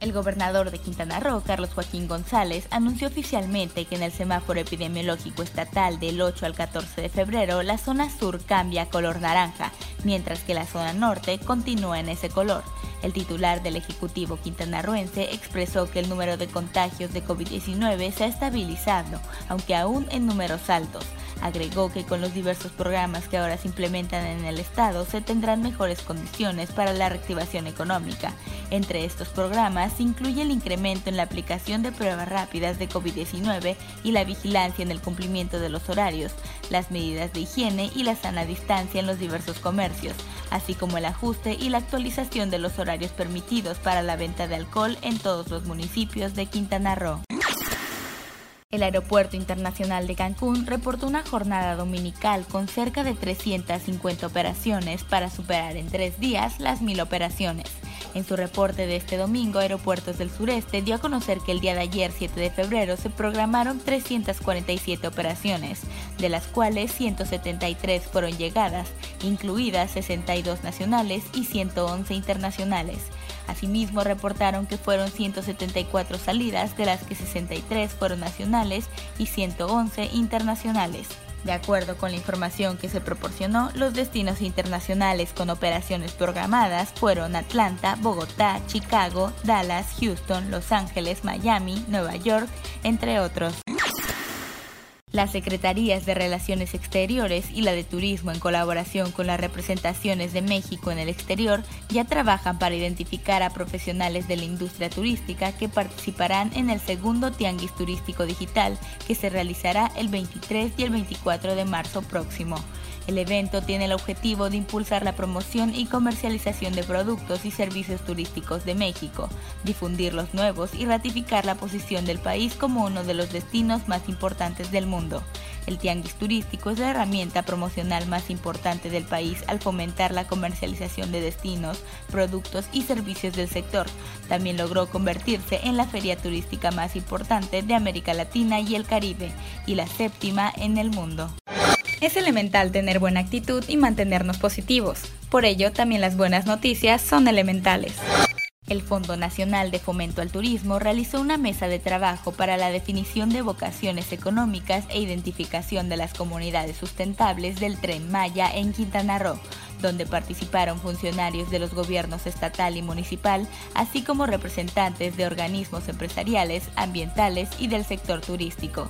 El gobernador de Quintana Roo, Carlos Joaquín González, anunció oficialmente que en el semáforo epidemiológico estatal del 8 al 14 de febrero la zona sur cambia a color naranja, mientras que la zona norte continúa en ese color. El titular del Ejecutivo quintanarroense expresó que el número de contagios de COVID-19 se ha estabilizado, aunque aún en números altos. Agregó que con los diversos programas que ahora se implementan en el Estado se tendrán mejores condiciones para la reactivación económica. Entre estos programas se incluye el incremento en la aplicación de pruebas rápidas de COVID-19 y la vigilancia en el cumplimiento de los horarios, las medidas de higiene y la sana distancia en los diversos comercios, así como el ajuste y la actualización de los horarios permitidos para la venta de alcohol en todos los municipios de Quintana Roo. El Aeropuerto Internacional de Cancún reportó una jornada dominical con cerca de 350 operaciones para superar en tres días las mil operaciones. En su reporte de este domingo, Aeropuertos del Sureste dio a conocer que el día de ayer, 7 de febrero, se programaron 347 operaciones, de las cuales 173 fueron llegadas, incluidas 62 nacionales y 111 internacionales. Asimismo, reportaron que fueron 174 salidas, de las que 63 fueron nacionales y 111 internacionales. De acuerdo con la información que se proporcionó, los destinos internacionales con operaciones programadas fueron Atlanta, Bogotá, Chicago, Dallas, Houston, Los Ángeles, Miami, Nueva York, entre otros. Las Secretarías de Relaciones Exteriores y la de Turismo en colaboración con las representaciones de México en el exterior ya trabajan para identificar a profesionales de la industria turística que participarán en el segundo Tianguis Turístico Digital que se realizará el 23 y el 24 de marzo próximo. El evento tiene el objetivo de impulsar la promoción y comercialización de productos y servicios turísticos de México, difundir los nuevos y ratificar la posición del país como uno de los destinos más importantes del mundo. El tianguis turístico es la herramienta promocional más importante del país al fomentar la comercialización de destinos, productos y servicios del sector. También logró convertirse en la feria turística más importante de América Latina y el Caribe y la séptima en el mundo. Es elemental tener buena actitud y mantenernos positivos. Por ello, también las buenas noticias son elementales. El Fondo Nacional de Fomento al Turismo realizó una mesa de trabajo para la definición de vocaciones económicas e identificación de las comunidades sustentables del tren Maya en Quintana Roo, donde participaron funcionarios de los gobiernos estatal y municipal, así como representantes de organismos empresariales, ambientales y del sector turístico.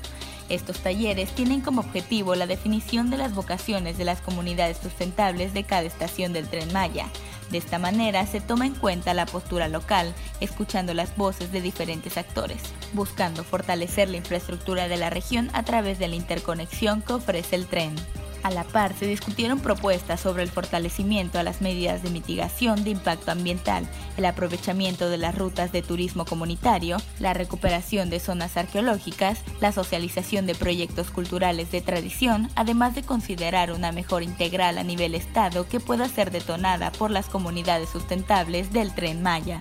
Estos talleres tienen como objetivo la definición de las vocaciones de las comunidades sustentables de cada estación del tren Maya. De esta manera se toma en cuenta la postura local, escuchando las voces de diferentes actores, buscando fortalecer la infraestructura de la región a través de la interconexión que ofrece el tren. A la par, se discutieron propuestas sobre el fortalecimiento a las medidas de mitigación de impacto ambiental, el aprovechamiento de las rutas de turismo comunitario, la recuperación de zonas arqueológicas, la socialización de proyectos culturales de tradición, además de considerar una mejor integral a nivel Estado que pueda ser detonada por las comunidades sustentables del tren Maya.